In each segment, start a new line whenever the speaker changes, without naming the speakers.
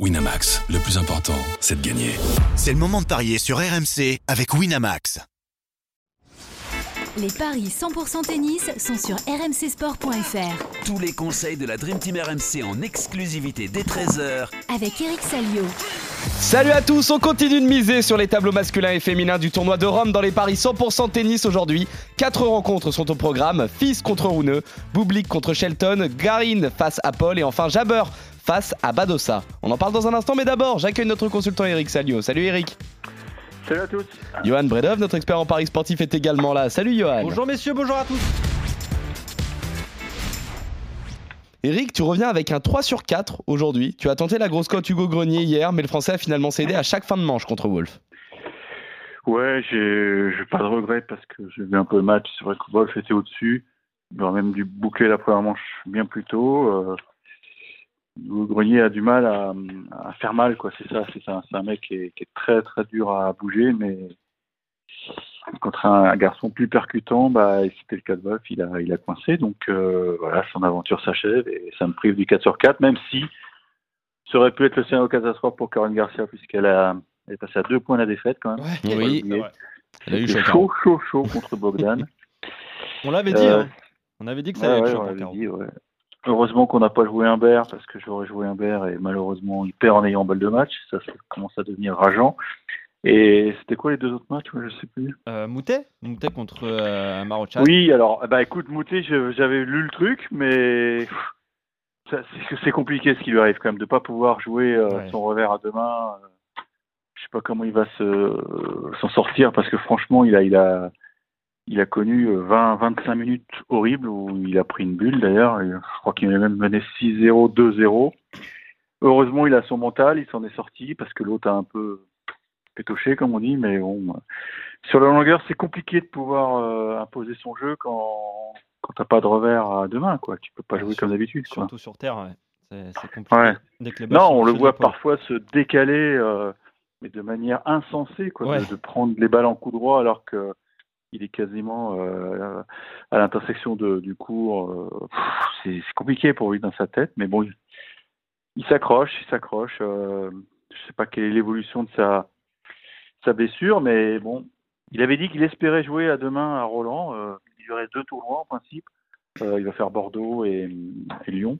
Winamax, le plus important, c'est de gagner.
C'est le moment de parier sur RMC avec Winamax.
Les paris 100% tennis sont sur rmcsport.fr.
Tous les conseils de la Dream Team RMC en exclusivité dès 13h
Avec Eric Salio.
Salut à tous, on continue de miser sur les tableaux masculins et féminins du tournoi de Rome dans les paris 100% tennis aujourd'hui. Quatre rencontres sont au programme, Fils contre Rouneux, Bublik contre Shelton, Garin face à Paul et enfin Jabber face à Badossa. On en parle dans un instant mais d'abord j'accueille notre consultant Eric Salio. Salut Eric
Salut à tous.
Johan Bredov, notre expert en paris sportif, est également là. Salut Johan.
Bonjour messieurs, bonjour à tous.
Eric, tu reviens avec un 3 sur 4 aujourd'hui. Tu as tenté la grosse cote Hugo Grenier hier, mais le Français a finalement cédé à chaque fin de manche contre Wolf.
Ouais, j'ai pas de regrets parce que j'ai vu un peu le match. C'est vrai que Wolf était au-dessus. Il aurait même dû boucler la première manche bien plus tôt. Euh, Hugo Grenier a du mal à, à faire mal, quoi. C'est ça. C'est un, mec qui est, qui est très très dur à bouger, mais contre un, un garçon plus percutant, bah, c'était le cas de Wolf, il a, il a coincé. Donc euh, voilà, son aventure s'achève et ça me prive du 4 sur 4, même si ça aurait pu être le scénario catastrophe pour Caroline Garcia, puisqu'elle a, elle est passée à deux points la défaite quand même.
Oui, elle a eu
C'était
chacun.
chaud, chaud, chaud contre Bogdan.
On l'avait dit,
Euh,
hein. on avait dit que ça
Ouais,
allait être
ouais,
chaud
Heureusement qu'on n'a pas joué un bear parce que j'aurais joué un bear et malheureusement il perd en ayant balle de match. Ça, ça commence à devenir rageant. Et c'était quoi les deux autres matchs Je sais plus?
Euh, Moutet Moutet contre euh, Marochan.
Oui, alors, bah écoute, Moutet, j'avais lu le truc, mais c'est compliqué ce qui lui arrive quand même de pas pouvoir jouer euh,
Ouais.
son revers à deux mains. Euh, Je sais pas comment il va se s'en sortir parce que franchement, il a, il a, il a connu euh, 20, 25 minutes horribles où il a pris une bulle d'ailleurs. Je crois qu'il a même mené 6-0, 2-0. Heureusement, il a son mental, il s'en est sorti parce que l'autre a un peu pétoché, comme on dit, mais bon. euh, Sur la longueur, c'est compliqué de pouvoir euh, imposer son jeu quand, quand t'as pas de revers à deux mains, quoi. Tu peux pas jouer
sur-
comme d'habitude, quoi.
Surtout sur terre, ouais. C'est compliqué.
Ouais.
Dès que les balles
Non, on le voit parfois se décaler, euh, mais de manière insensée, quoi,
Ouais.
de, de prendre les balles en coup droit alors que il est quasiment euh, à l'intersection du cours. euh, c'est compliqué pour lui dans sa tête, mais bon, il, s'accroche, il s'accroche. Euh, je sais pas quelle est l'évolution de sa sa blessure, mais bon, il avait dit qu'il espérait jouer à demain à Roland. Il y aurait deux tournois en principe. Il va faire Bordeaux et, Lyon.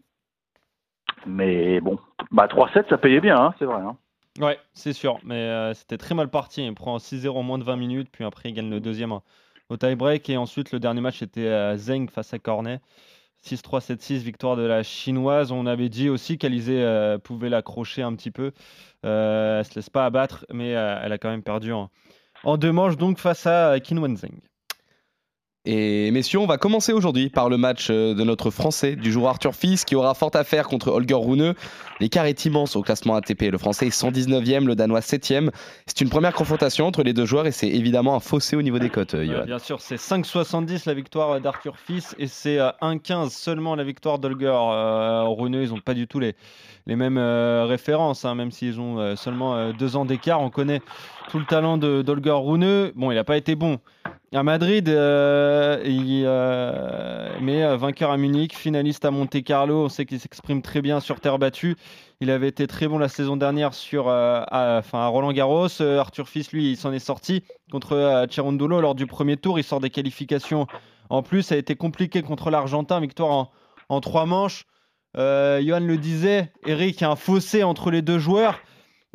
Mais bon, bah 3-7, ça payait bien, hein, c'est vrai. Hein.
Ouais, c'est sûr. Mais c'était très mal parti. Il prend 6-0 en moins de 20 minutes, puis après il gagne le deuxième hein, au tie-break. Et ensuite, le dernier match était à Zeng face à Cornet. 6-3, 7-6, victoire de la chinoise. On avait dit aussi qu'Alizé euh, pouvait l'accrocher un petit peu. Euh, elle se laisse pas abattre, mais euh, elle a quand même perdu en, deux manches, donc face à Qinwen Zeng.
Et messieurs, on va commencer aujourd'hui par le match euh, de notre Français du jour Arthur Fils qui aura fort à faire contre Holger Rune. L'écart est immense au classement ATP. Le Français est 119e, le Danois 7e. C'est une première confrontation entre les deux joueurs et c'est évidemment un fossé au niveau des cotes, euh,
bien sûr, c'est 5,70 la victoire d'Arthur Fils et c'est euh, 1,15 seulement la victoire d'Holger euh, Runeux. Ils n'ont pas du tout les, mêmes euh, références, hein, même s'ils ont euh, seulement euh, deux ans d'écart. On connaît tout le talent de- d'Holger Runeux. Bon, il n'a pas été bon à Madrid, euh, euh, mais euh, vainqueur à Munich, finaliste à Monte Carlo. On sait qu'il s'exprime très bien sur terre battue. Il avait été très bon la saison dernière sur, à, enfin, à Roland Garros. Arthur Fils, lui, il s'en est sorti contre Cerundolo lors du premier tour. Il sort des qualifications en plus. Ça a été compliqué contre l'Argentin. Victoire en, en trois manches. Johan le disait, Eric, il y a un fossé entre les deux joueurs.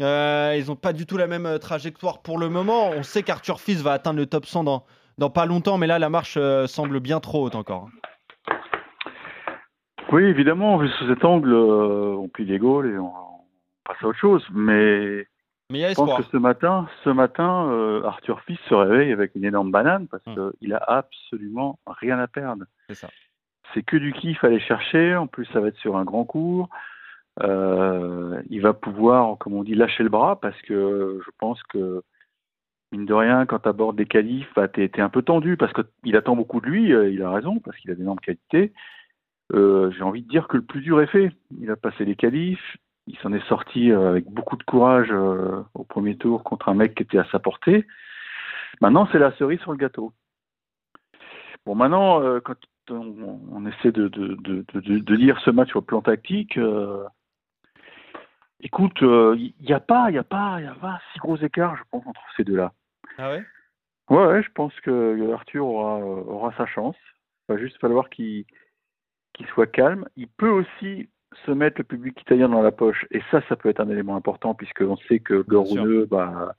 Euh, ils n'ont pas du tout la même euh, trajectoire pour le moment. On sait qu'Arthur Fils va atteindre le top 100 dans, dans pas longtemps, mais là, la marche euh, semble bien trop haute encore.
Oui, évidemment, vu sous cet angle, euh, on plie les Gaules et on, on passe à autre chose. Mais
Mais il y a
je pense que ce matin, ce matin, Arthur Fils se réveille avec une énorme banane parce
Hmm.
qu'il a absolument rien à perdre.
C'est ça.
c'est que du kiff à aller chercher. En plus, ça va être sur un grand cours. Euh, il va pouvoir, comme on dit, lâcher le bras parce que je pense que, mine de rien, quand tu abordes des qualifs, bah, tu es, un peu tendu parce qu'il attend beaucoup de lui. euh, il a raison parce qu'il a d'énormes qualités. Euh, J'ai envie de dire que le plus dur est fait. Il a passé les qualifs. Il s'en est sorti avec beaucoup de courage au premier tour contre un mec qui était à sa portée. Maintenant, c'est la cerise sur le gâteau. Bon, maintenant, quand on, essaie de, de, ce match au plan tactique, Écoute, il n'y a pas, il y a pas, il y a pas si gros écart, je pense, entre ces deux-là.
Ah ouais?
Ouais, ouais, je pense que Arthur aura, aura sa chance. Il va juste falloir qu'il soit calme. Il peut aussi se mettre le public italien dans la poche, et ça, ça peut être un élément important, puisqu'on sait que. Goruneux, bah,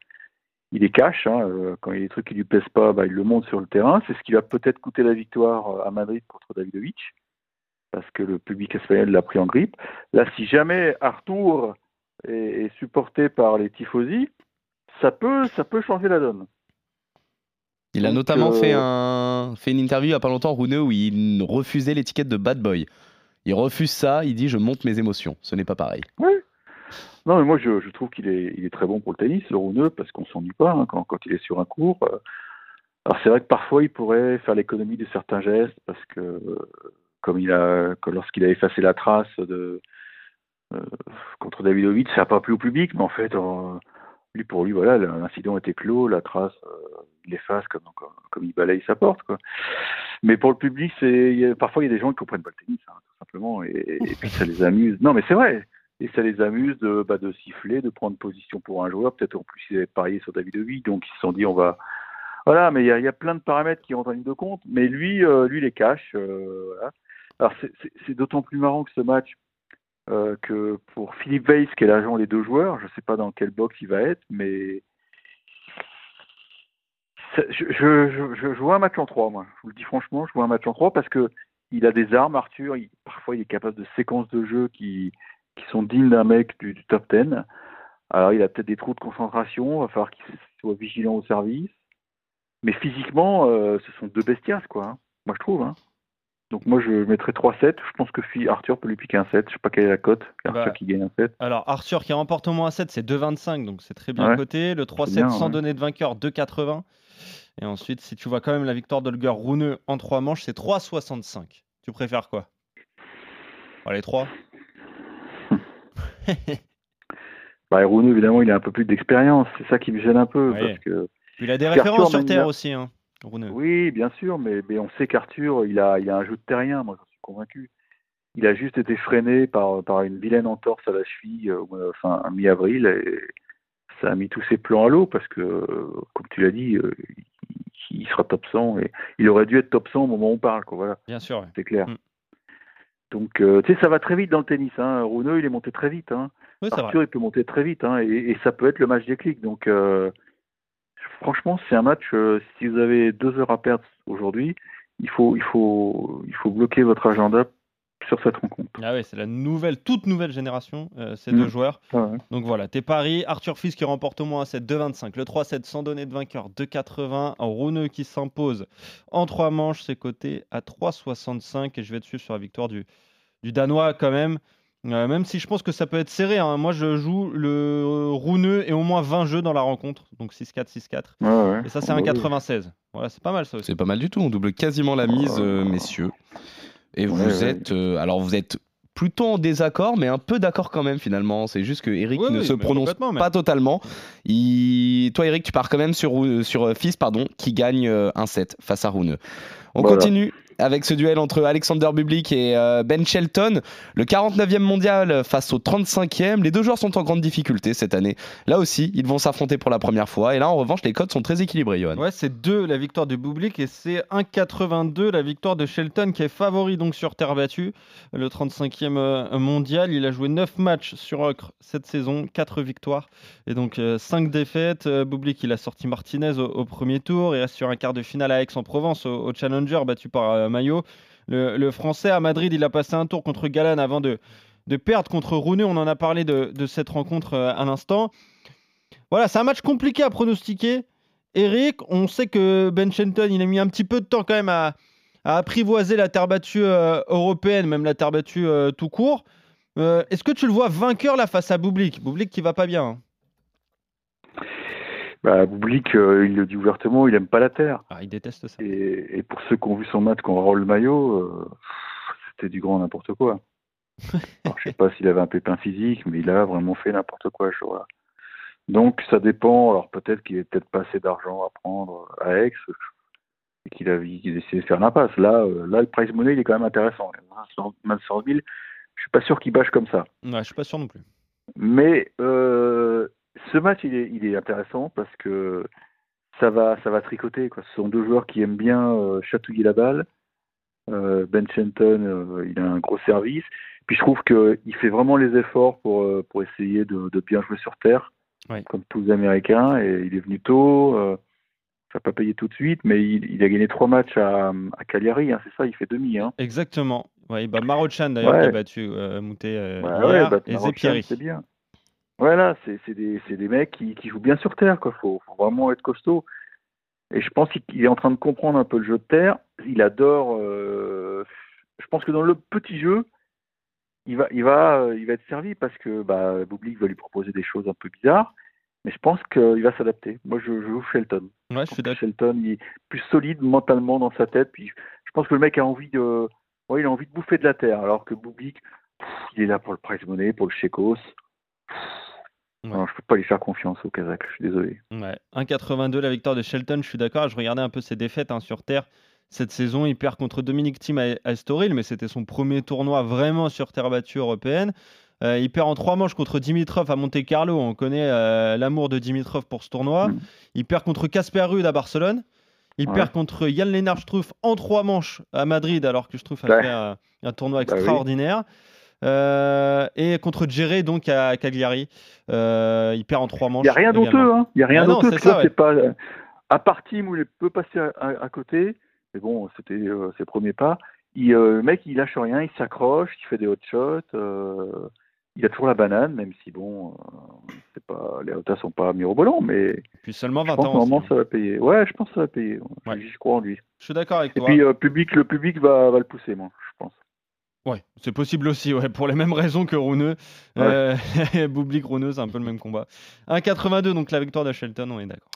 il est cash. Hein, euh, quand il y a des trucs qui lui plaisent pas, bah, il le monte sur le terrain. C'est ce qui va peut-être coûter la victoire euh, à Madrid contre Davidovic, parce que le public espagnol l'a pris en grippe. Là, si jamais Arthur est supporté par les tifosi, ça peut, ça peut changer la donne.
Il a
Donc,
notamment
euh,
fait, un... fait une interview il y a pas longtemps, Rune, où il refusait l'étiquette de bad boy. Il refuse ça, il dit je monte mes émotions. Ce n'est pas pareil.
Non, mais moi, je, je trouve qu'il est, il est très bon pour le tennis, le Rouneux, parce qu'on s'ennuie pas hein, quand, quand il est sur un cours. Euh, Alors, c'est vrai que parfois, il pourrait faire l'économie de certains gestes, parce que, comme il a, que lorsqu'il a effacé la trace de, contre Davidovic, ça n'a pas plu au public, mais en fait, euh, lui, pour lui, voilà, l'incident était clos, la trace, euh, il l'efface comme, comme, il balaye sa porte. Mais pour le public, c'est, parfois, il y a des gens qui comprennent pas le tennis, hein, tout simplement, et, puis ça les amuse. Non, mais c'est vrai. Et ça les amuse de, bah, siffler, de prendre position pour un joueur. Peut-être en plus ils avaient parié sur Davidovic, donc ils se sont dit on va. Voilà, mais il y a, plein de paramètres qui rentrent en ligne de compte. Mais lui, euh, lui les cache. euh. Alors c'est d'autant plus marrant que ce match euh, que pour Philippe Weiss, qui est l'agent des deux joueurs, je ne sais pas dans quel box il va être, mais je, je, vois un match en trois, moi. Je vous le dis franchement, je vois un match en trois parce que il a des armes, Arthur. Parfois, il est capable de séquences de jeu qui, sont dignes d'un mec du, du top 10. Alors, il a peut-être des trous de concentration, il va falloir qu'il soit vigilant au service. Mais physiquement, euh, ce sont deux bestias, quoi. hein. Moi, je trouve. hein. Donc, moi, je mettrais 3-7. Je pense que Fi- Arthur peut lui piquer un 7. Je sais pas quelle est la cote. Arthur
Bah,
qui gagne un 7.
Alors Arthur qui remporte au moins un 7, c'est 2,25, donc c'est très bien
Ouais,
coté. Le 3-7
bien,
sans
ouais.
donner de vainqueur, 2,80. Et ensuite, si tu vois quand même la victoire d'Olger Rouneux en 3 manches, c'est 3,65. Tu préfères quoi? Bon, Les 3
Bah, Rouneux, évidemment, il a un peu plus d'expérience. C'est ça qui me gêne un peu.
Ouais.
Parce que
Il a des références sur terre aussi, hein.
Oui, bien sûr, mais, mais on sait qu'Arthur, il a, il a un jeu de terrien, moi j'en suis convaincu. Il a juste été freiné par, par une vilaine entorse à la cheville, euh, à mi-avril, et ça a mis tous ses plans à l'eau, parce que, euh, comme tu l'as dit, euh, il, il sera top 100, et il aurait dû être top 100 au moment où on parle, quoi, voilà,
Bien sûr.
c'est clair.
Mm.
Donc, euh, tu sais, ça va très vite dans le tennis, hein. Il est monté très vite, hein.
Oui.
Arthur, il peut monter très vite, hein, et, et ça peut être le match déclic. Donc, franchement, c'est un match. euh, si vous avez deux heures à perdre aujourd'hui, il faut, il faut, il faut bloquer votre agenda sur cette rencontre.
Ah ouais, c'est la nouvelle, toute nouvelle génération, euh, ces
Mm.
deux joueurs.
Ah ouais.
Donc voilà, tes paris, Arthur Fils qui remporte au moins un 7 2,25, le 3-7 sans donner de vainqueur 2,80, Rouneux qui s'impose en 3 manches, c'est coté à 3,65 et je vais te suivre sur la victoire du, du Danois quand même. Euh, même si je pense que ça peut être serré, hein. moi je joue le Rouneux et au moins 20 jeux dans la rencontre, donc 6-4, 6-4.
Ouais, ouais.
Et ça c'est
Ah
un
bah oui.
96. Voilà, c'est pas mal ça aussi.
C'est pas mal du tout. On double quasiment la mise, euh, messieurs. Et vous
Ouais, ouais.
êtes. euh, alors, vous êtes plutôt en désaccord, mais un peu d'accord quand même finalement. C'est juste que Eric
Oui,
ne
oui,
se prononce pas totalement. Il... Toi, Eric, tu pars quand même sur, sur Fils, pardon, qui gagne un set face à Rune. On
Voilà.
continue avec ce duel entre Alexander Bublik et euh, Ben Shelton, le 49e mondial face au 35e. Les deux joueurs sont en grande difficulté cette année. Là aussi, ils vont s'affronter pour la première fois. Et là, en revanche, les codes sont très équilibrés, Johan.
Ouais, c'est 2 la victoire de Bublik et c'est 1,82 la victoire de Shelton qui est favori donc sur terre battue. Le 35e euh, mondial, il a joué 9 matchs sur ocre cette saison, 4 victoires et donc 5 défaites. Euh, Bublik, il a sorti Martinez au, premier tour et reste sur un quart de finale à Aix-en-Provence au, au Challenger battu par Maillot. Le, français à Madrid, il a passé un tour contre Galan avant de, perdre contre Rooney. On en a parlé de, cette rencontre euh, à l'instant. Voilà, c'est un match compliqué à pronostiquer. Eric, on sait que Ben Shelton, il a mis un petit peu de temps quand même à, apprivoiser la terre battue euh, européenne, même la terre battue euh, tout court. Est-ce que tu le vois vainqueur là face à Bublik? Bublik qui va pas bien. hein.
Bah, Bublik, euh, il le dit ouvertement, il aime pas la terre.
Ah, il déteste ça.
Et, et pour ceux qui ont vu son match contre Raoul Maillot, euh, c'était du grand n'importe quoi. Alors, je sais pas s'il avait un pépin physique, mais il a vraiment fait n'importe quoi ce jour-là. Donc ça dépend. Alors peut-être qu'il avait peut-être pas assez d'argent à prendre à Aix et qu'il a, qu'il a décidé de faire l'impasse. Là, euh, là, le prize money, il est quand même intéressant. Même 100 000, je suis pas sûr qu'il bâche comme ça.
Ouais, je suis pas sûr non plus.
Mais euh, ce match, il est, il est intéressant parce que ça va, ça va tricoter. Quoi. Ce sont deux joueurs qui aiment bien euh, chatouiller la balle. Euh, ben Shenton, euh, il a un gros service. Puis je trouve qu'il fait vraiment les efforts pour, euh, pour essayer de, de bien jouer sur terre, comme tous les Américains. Et il est venu tôt. ça n'a pas payé tout de suite, mais il, il a gagné trois matchs à, à Cagliari. hein, c'est ça, il fait demi. Hein.
Exactement. Ouais, bah Marochan d'ailleurs
Ouais.
qui a battu Moutet hier,
bah,
et Zepieri.
C'est bien. Voilà, c'est des, mecs qui, qui jouent bien sur terre. Il faut, faut vraiment être costaud. Et je pense qu'il il est en train de comprendre un peu le jeu de terre. Il adore. euh, je pense que dans le petit jeu, il va, il va, il va être servi parce que bah, Bublik va lui proposer des choses un peu bizarres. Mais je pense qu'il va s'adapter. Moi, je, je joue Shelton.
Ouais, je
Je
suis
que. Shelton, il est plus solide mentalement dans sa tête. Puis je pense que le mec a envie de, ouais, il a envie de bouffer de la terre. Alors que Bublik, il est là pour le prize money, pour le Chekos.
Ouais.
Non, je peux pas lui faire confiance au Kazakh. Je suis désolé.
Ouais. 1,82 la victoire de Shelton, je suis d'accord. Je regardais un peu ses défaites hein, sur terre. Cette saison, il perd contre Dominique Thiem à, Estoril, mais c'était son premier tournoi vraiment sur terre battue européenne. Euh, il perd en trois manches contre Dimitrov à Monte Carlo. On connaît euh, l'amour de Dimitrov pour ce tournoi.
Mm.
Il perd contre Casper Ruud à Barcelone. Il
Ouais.
perd contre Jan Lennart Struff en trois manches à Madrid, alors que Struff a
Ouais.
fait un, un tournoi
Bah oui.
Euh, et contre Djere, donc à Cagliari. Euh, il perd en trois manches.
Il n'y a rien d'honteux, hein. Il n'y a rien
Ah
d'honteux.
c'est
vois,
ça, ouais.
c'est pas. euh, À part Tim où il peut passer à, à- à côté, mais bon, c'était euh, ses premiers pas. Il, le mec, il lâche rien, il s'accroche, il fait des hot shots. il a toujours la banane, même si bon, c'est pas, les hotas sont pas mirobolants, mais
Puis seulement
je
20
pense
ans. hein.
ça va payer. Ouais, je pense que ça va payer. Je-
Ouais.
Je crois en lui.
Je suis d'accord avec
Et
toi.
puis euh, public, le public va, va le pousser, moi, je pense.
Ouais, c'est possible aussi, ouais, pour les mêmes raisons que Rouneux.
Ouais.
Euh, Rouneux, c'est un peu le même combat. 1,82, donc la victoire de Shelton, on est d'accord.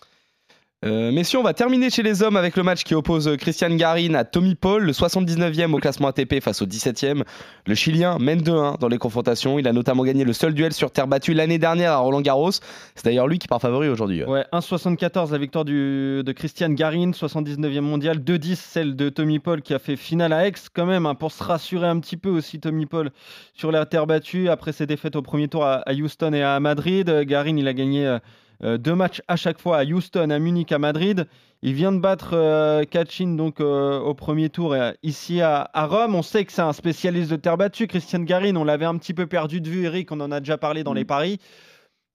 Euh, messieurs, on va terminer chez les hommes avec le match qui oppose euh, Christian Garin à Tommy Paul, le 79e au classement ATP face au 17e. Le Chilien mène 2-1 dans les confrontations. Il a notamment gagné le seul duel sur terre battue l'année dernière à Roland Garros. C'est d'ailleurs lui qui part favori aujourd'hui.
Ouais, 1,74 la victoire de Christian Garin, 79e mondial, 2,10 celle de Tommy Paul qui a fait finale à Aix quand même, hein, pour se rassurer un petit peu aussi Tommy Paul sur la terre battue après ses défaites au premier tour à, Houston et à Madrid. Euh, Garin, il a gagné euh, deux matchs à chaque fois à Houston, à Munich, à Madrid. Il vient de battre euh, Kachin donc euh, au premier tour euh, ici à, à Rome. On sait que c'est un spécialiste de terre battue. Christian Garin, on l'avait un petit peu perdu de vue, Eric, on en a déjà parlé dans
Mm.
les paris.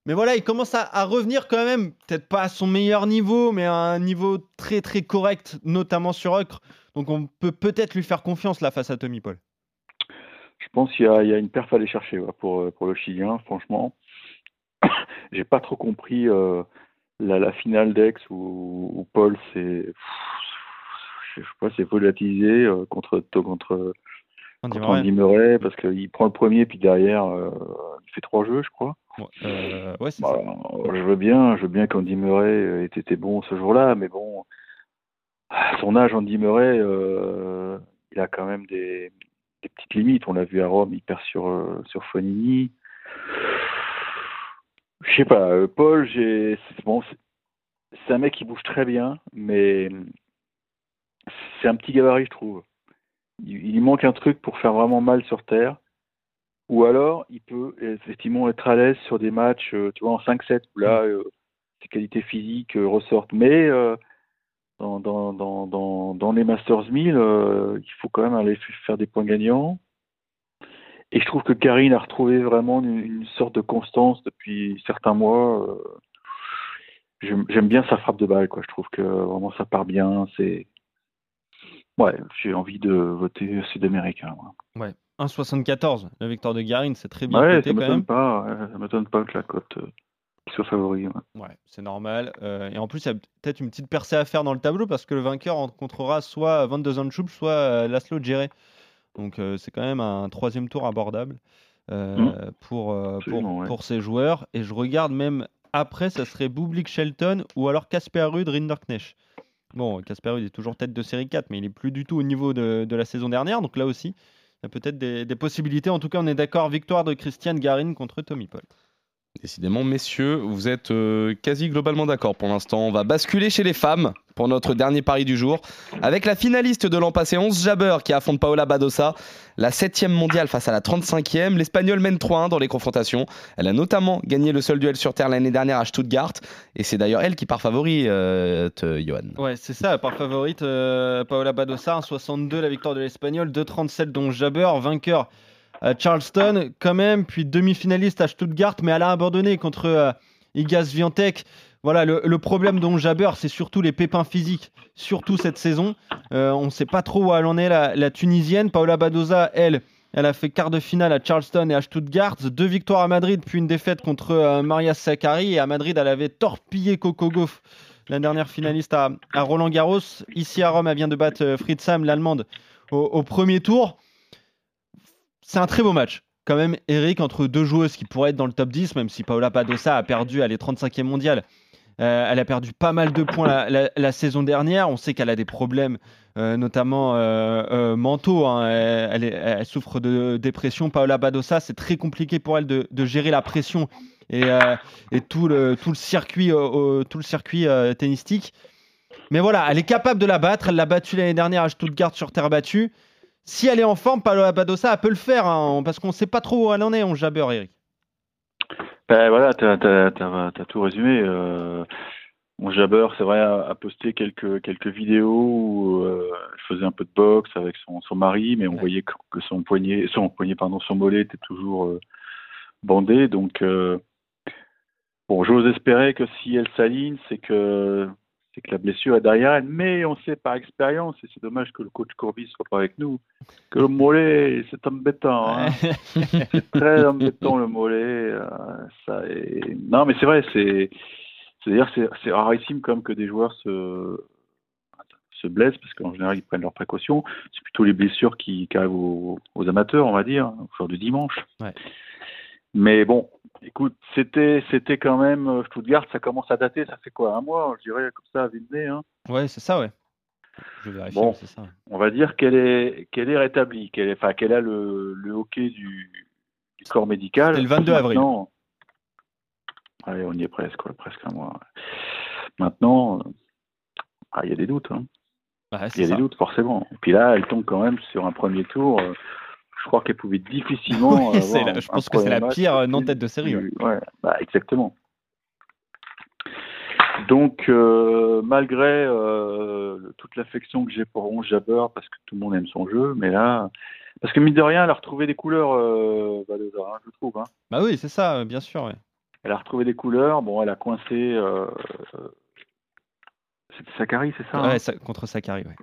Mais voilà, il commence à, à revenir quand même, peut-être pas à son meilleur niveau, mais à un niveau très très correct, notamment sur Ocre. Donc on peut peut-être lui faire confiance là face à Tommy Paul.
Je pense qu'il y, a- il y a une perf à aller chercher ouais, pour, euh, pour le Chilien, franchement. J'ai pas trop compris euh, la, la finale d'Aix où, où Paul s'est. Je sais pas, s'est volatilisé euh, contre. Andy Murray parce qu'il prend le premier, puis derrière, euh, il fait trois jeux, je crois.
Ouais, euh, ouais, c'est
Bah,
ça.
je veux bien, je veux bien qu'Andy Murray ait été bon ce jour-là, mais bon, à son âge, Andy Murray, il a quand même des, des petites limites. On l'a vu à Rome, il perd sur, sur Fonini. Je sais pas, euh, Paul, j'ai, bon, c'est- un mec qui bouge très bien, mais c'est un petit gabarit, je trouve. Il, il lui manque un truc pour faire vraiment mal sur terre. Ou alors, il peut effectivement être à l'aise sur des matchs, euh, tu vois, en 5-7, où là, euh, ses qualités physiques ressortent. Mais dans, dans, dans, dans, les Masters 1000, euh, il faut quand même aller faire des points gagnants. Et je trouve que Karine a retrouvé vraiment une, une sorte de constance depuis certains mois. euh. J'aime bien sa frappe de balle, quoi. Je trouve que vraiment ça part bien. C'est ouais, j'ai envie de voter sud-américain.
Ouais. 1,74 la victoire de Garin, c'est très bien
Ouais,
coté
ça
quand
m'étonne
même.
pas. ça m'étonne pas que la cote euh, soit favori. ouais.
Ouais, c'est normal. Euh, et en plus, il y a peut-être une petite percée à faire dans le tableau parce que le vainqueur rencontrera soit Van de Zandschulp, soit Laszlo Djere. Donc c'est quand même un troisième tour abordable euh,
Mm.
pour, pour,
Absolument, ouais.
pour ces joueurs. Et je regarde même après, ça serait Bublik Shelton ou alors Casper Ruud Rinderknecht. Bon, Casper Ruud est toujours tête de série 4, mais il est plus du tout au niveau de, de la saison dernière. Donc là aussi, il y a peut-être des, des possibilités. En tout cas, on est d'accord, victoire de Christian Garin contre Tommy Paul.
Décidément, messieurs, vous êtes euh, quasi globalement d'accord pour l'instant. On va basculer chez les femmes. pour notre dernier pari du jour. Avec la finaliste de l'an passé, 11 Jabber, qui affronte Paola Badosa, la 7 mondiale face à la 35e. L'Espagnol mène 3-1 dans les confrontations. Elle a notamment gagné le seul duel sur terre l'année dernière à Stuttgart. Et c'est d'ailleurs elle qui part favori, euh, Johan.
Ouais, c'est ça, par favorite, euh, Paola Badosa, 1,62 la victoire de l'Espagnol, 2,37 dont Jabber, vainqueur Charleston quand même, puis demi-finaliste à Stuttgart, mais elle a abandonné contre euh, Iga Swiatek. Voilà, le, problème dont Jabber, c'est surtout les pépins physiques, surtout cette saison. Euh, on ne sait pas trop où elle en est, la, Tunisienne. Paola Badosa, elle, elle a fait quart de finale à Charleston et à Stuttgart, deux victoires à Madrid, puis une défaite contre euh, Maria Sakkari. Et à Madrid, elle avait torpillé Coco Gauff, la dernière finaliste à, Roland Garros. Ici à Rome, elle vient de battre euh, Fritz Sam, l'allemande, au premier tour. C'est un très beau match. Quand même, Eric, entre deux joueuses qui pourraient être dans le top 10, même si Paola Badosa a perdu, elle est 35e mondiale. Euh, elle a perdu pas mal de points la, saison dernière. On sait qu'elle a des problèmes, euh, notamment euh, mentaux. hein. Elle, souffre de dépression. Paola Badosa, c'est très compliqué pour elle de, gérer la pression et, tout, le, circuit, tout le circuit tennistique. Mais voilà, elle est capable de la battre. Elle l'a battue l'année dernière à Stuttgart sur terre battue. Si elle est en forme, Paola Badosa, peut le faire, hein, parce qu'on ne sait pas trop où elle en est, on jabber, Eric.
Ben voilà, t'as- t'as tout résumé. Euh, mon Jabber, c'est vrai, a, a posté quelques quelques vidéos où euh, elle faisait un peu de boxe avec son, son mari, mais on
Ouais.
voyait que, que son poignet, son poignet, pardon, son mollet était toujours euh, bandé. Donc euh, bon, j'ose espérer que si elle s'aligne, c'est que c'est que la blessure est derrière elle. Mais on sait par expérience, et c'est dommage que le coach Courbis soit pas avec nous, que le mollet, c'est embêtant. Hein c'est très embêtant le mollet. euh, ça est... Non, mais c'est vrai, c'est c'est-à-dire c'est c'est rarissime comme que des joueurs se se blessent parce qu'en général ils prennent leurs précautions. C'est plutôt les blessures qui, qui arrivent aux, aux amateurs, on va dire, au jour du dimanche.
Ouais.
Mais bon, écoute, c'était c'était quand même euh, Stuttgart, ça commence à dater. Ça fait quoi, un mois, je dirais comme ça, à nez, hein.
Ouais, c'est ça, ouais. Je vérifie,
Bon.
c'est ça.
on va dire qu'elle est qu'elle est rétablie, qu'elle est, enfin qu'elle a le, le hockey du, du corps médical.
C'était le 22 avril.
Allez, on y est presque, ouais, presque un mois. Maintenant, euh, ah, il y a des doutes, hein.
Ouais,
il y
c'est
a
ça.
des doutes forcément. Et puis là, elle tombe quand même sur un premier tour. Je crois qu'elle pouvait difficilement.
Oui, c'est
avoir
la- je
un
pense que c'est la pire, euh, non-tête de série, ouais.
bah, exactement. Donc, euh, malgré euh, toute l'affection que j'ai pour Ronge Jabber, parce que tout le monde aime son jeu, mais là, parce que mine de rien, elle a retrouvé des couleurs, euh, hein, je trouve. Hein.
Bah oui, c'est ça, bien sûr. ouais.
Elle a retrouvé des couleurs. Bon, elle a coincé. C'était Sakari, c'est ça hein?
Ouais, ça- contre Sakari, ouais.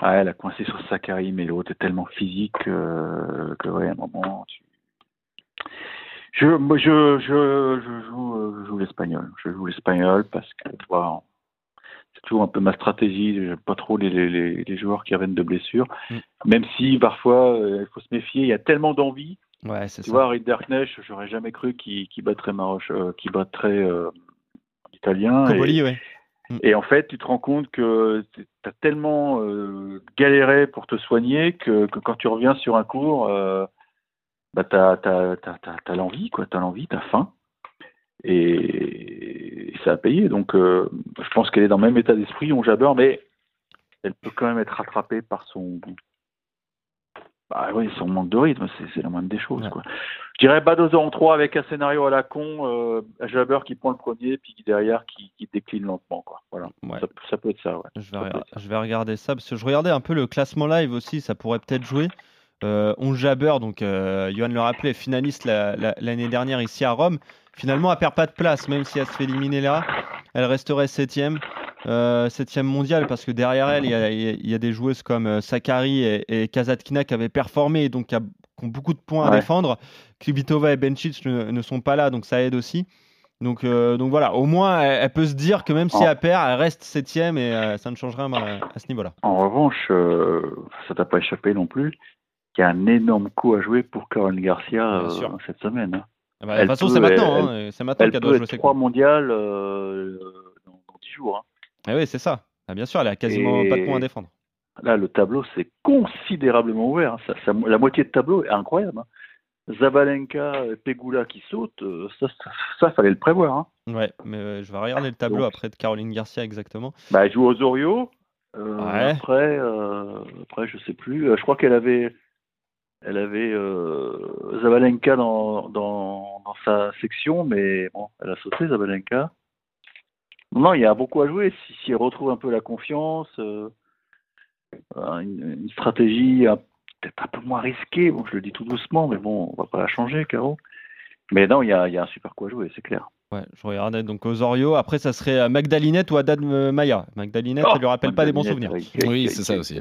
Ah, elle a coincé sur Sakari, mais l'autre est tellement physique euh, que, ouais, à un moment, tu... Je, moi, je, je, je joue, euh, je joue l'espagnol. Je joue l'espagnol parce que voilà, c'est toujours un peu ma stratégie. J'aime pas trop les, les, les, joueurs qui reviennent de blessures.
Mm.
Même si parfois, euh, il faut se méfier. Il y a tellement d'envie.
Ouais, c'est
Tu
ça.
vois, Rinderknecht, j'aurais jamais cru qu'il qu'il battrait Maroche, euh, qu'il battrait euh, l'italien. Et-
Coboli, ouais.
Et en fait, tu te rends compte que tu as tellement euh, galéré pour te soigner que, quand tu reviens sur un cours, euh, bah, tu as, l'envie, quoi. Tu as l'envie, tu faim. Et, ça a payé. Donc, euh, je pense qu'elle est dans le même état d'esprit, on jabber, mais elle peut quand même être rattrapée par son. Bah oui, son manque de rythme, c'est, la moindre des choses.
Ouais.
Quoi. Je dirais Badoza en 3 avec un scénario à la con, euh, Jabber qui prend le premier, puis derrière qui, qui décline lentement. Quoi. Voilà.
Ouais.
Ça, ça peut être ça, ouais.
Je vais,
Ça peut
rega-
être ça.
je vais regarder ça parce que je regardais un peu le classement live aussi, ça pourrait peut-être jouer. Euh, on jabber, donc euh, Johan le rappelait, finaliste la- la- l'année dernière ici à Rome. Finalement, elle perd pas de place, même si elle se fait éliminer là. Elle resterait septième, septième mondiale parce que derrière elle, il y a, y y des joueuses comme euh, Sakari et, et Kazatkina qui avaient performé et donc qui, a- qui ont beaucoup de points à
Ouais.
défendre. Klibitova et Bencic ne, ne sont pas là, donc ça aide aussi. Donc, euh, donc voilà, au moins elle, elle peut se dire que même si elle perd, elle reste septième et euh, ça ne changera rien à, à ce niveau-là.
En revanche, euh, ça t'a pas échappé non plus, il y a un énorme coup à jouer pour Caroline Garcia euh, cette semaine. hein.
Ah bah, de toute façon,
peut-
c'est maintenant.
elle-
hein, C'est maintenant
Elle
qu'elle
peut
doit jouer
trois mondiales euh, dans, dans 10 hein.
Ah oui, c'est ça. Ah, bien sûr, elle a quasiment
Et-
pas de points à défendre.
Là, le tableau, c'est considérablement ouvert. hein. Ça- ça- la moitié de tableau est incroyable. hein. Zabalenka et Pegula qui sautent, euh, ça, ça, ça, fallait le prévoir. Hein.
Ouais, mais euh, je vais regarder le tableau
Donc.
après de Caroline Garcia exactement.
Bah, elle joue aux Orio. Euh,
Ouais.
Après, euh, après, je sais plus. Euh, Je crois qu'elle avait, elle avait Zabalenka dans, dans, dans sa section, mais bon, elle a sauté Zabalenka. Non, il y a beaucoup à jouer. Si, si elle retrouve un peu la confiance, euh, euh, une, une stratégie un- peut-être un peu moins risquée. Bon, je le dis tout doucement, mais bon, on va pas la changer, Caro. Mais non, il y a, il y a un super coup à jouer, c'est clair.
Ouais, je regardais donc Osorio. Après, ça serait euh, Magdalinette ou euh, Maya? Magdalinette, ça lui rappelle pas des bons souvenirs.
Oui, c'est ça aussi.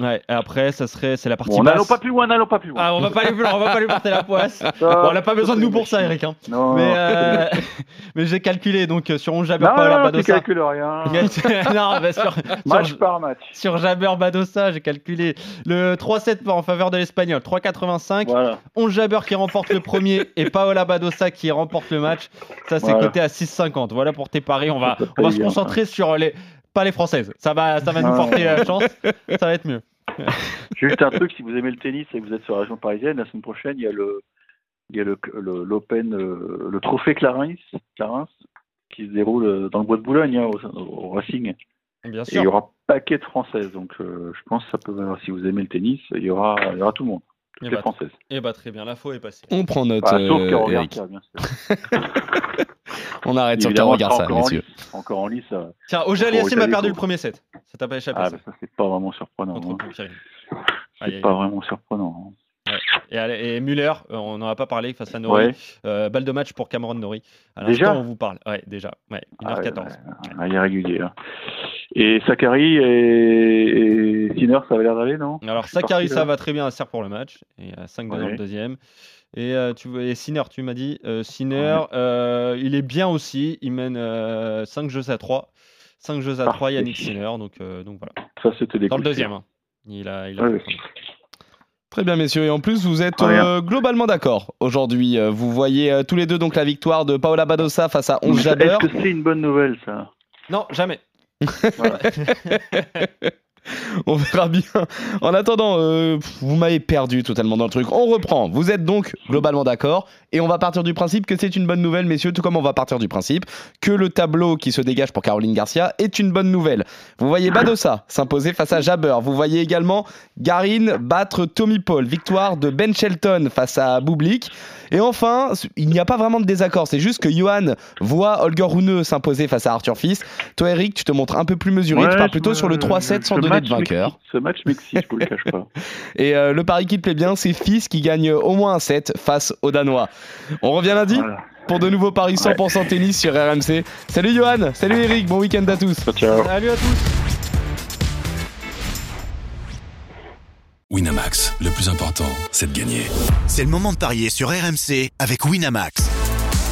Ouais, et après, ça serait, c'est la partie
Bon,
basse.
n'allons pas plus loin, n'allons pas plus loin.
Ah, on va pas lui, on va pas lui porter la poisse. Bon, on n'a pas besoin de nous pour ça, Eric. hein.
Non,
Mais, euh, mais j'ai calculé donc euh, sur 11 Jabber
non,
Paola
non, tu
Badosa.
calcules rien.
non, bah, sur,
match
sur,
par match.
sur Jabber Badosa, j'ai calculé le 3-7 en faveur de l'Espagnol, 3,85.
Voilà.
11 Jabber qui remporte le premier et Paola Badosa qui remporte le match. Ça, c'est
Voilà.
coté à 6,50. Voilà pour tes paris. On va, on va se concentrer sur les. Pas les françaises. Ça va, ça va nous
Ah.
porter euh, chance. Ça va être mieux.
Juste un truc, si vous aimez le tennis et que vous êtes sur la région parisienne, la semaine prochaine, il y a le, il y a le, le- l'Open, euh, le trophée Clarins, Clarins, qui se déroule euh, dans le bois de Boulogne, hein, au, au Racing.
Bien
Et il y
sûr.
aura paquet de françaises, donc euh, je pense que ça peut. Si vous aimez le tennis, il y aura, il y aura tout le monde, toutes
Eh
les
bah,
françaises.
eh bah, très bien. L'info est passée.
On prend note,
Bah, sauf
euh,
Caro
Eric.
Garcia, bien sûr.
On arrête sur Caro
ça, en
messieurs.
lice, encore en lice. ça-
Tiens, Oja
Pour
Aliassime a perdu le premier set. Ça t'a pas échappé
Ah,
ça
bah, ça c'est pas vraiment surprenant. Hein. C'est pas vraiment surprenant. hein.
Et, et Muller, euh, on n'en a pas parlé face à Nori.
Ouais.
Euh, balle de match pour Cameron Nori. À
Déjà
on vous parle. Ouais, déjà. Ouais, 1h14.
Ah, il est régulier. hein. Et Sakari et, et Sinner, ça avait l'air d'aller, non?
Alors, Sakari, ça va très bien à Serre pour le match. Et à 5 dans le deuxième. Et, euh, tu, et Sinner, tu m'as dit. Euh, Sinner, euh, il est bien aussi. Il mène 5 jeux à 3. 5 jeux à 3,
Parfait.
Yannick Sinner. Donc, euh, donc voilà.
Ça, c'était
Dans le deuxième. hein. Il a, il a
Ouais,
pris
ouais.
le premier.
Très bien, messieurs. Et en plus, vous êtes euh, globalement d'accord aujourd'hui. Euh, Vous voyez euh, tous les deux donc la victoire de Paola Badosa face à 11
Est-ce
Jabber.
que c'est une bonne nouvelle, ça?
Non, jamais.
Voilà.
On verra bien. En attendant, euh, vous m'avez perdu totalement dans le truc. On reprend. Vous êtes donc globalement d'accord. Et on va partir du principe que c'est une bonne nouvelle, messieurs, tout comme on va partir du principe que le tableau qui se dégage pour Caroline Garcia est une bonne nouvelle. Vous voyez Badosa s'imposer face à Jabber. Vous voyez également Garin battre Tommy Paul. Victoire de Ben Shelton face à Bublik. Et enfin, il n'y a pas vraiment de désaccord. C'est juste que Johan voit Holger Rune s'imposer face à Arthur Fils. Toi, Eric, tu te montres un peu plus mesuré. tu
Ouais,
pars
je
plutôt sur le 3-7 sans donner
match
vainqueur.
m'excite. Ce match m'excite, je vous le cache pas.
Et euh, le pari qui te plaît bien, c'est Fils qui gagne au moins un set face aux Danois. On revient lundi
Voilà.
pour de nouveaux paris 100% tennis sur RMC. Salut Johan, salut Eric, bon week-end à tous.
Ciao.
Salut à tous.
Winamax, le plus important, c'est de gagner.
C'est le moment de parier sur RMC avec Winamax.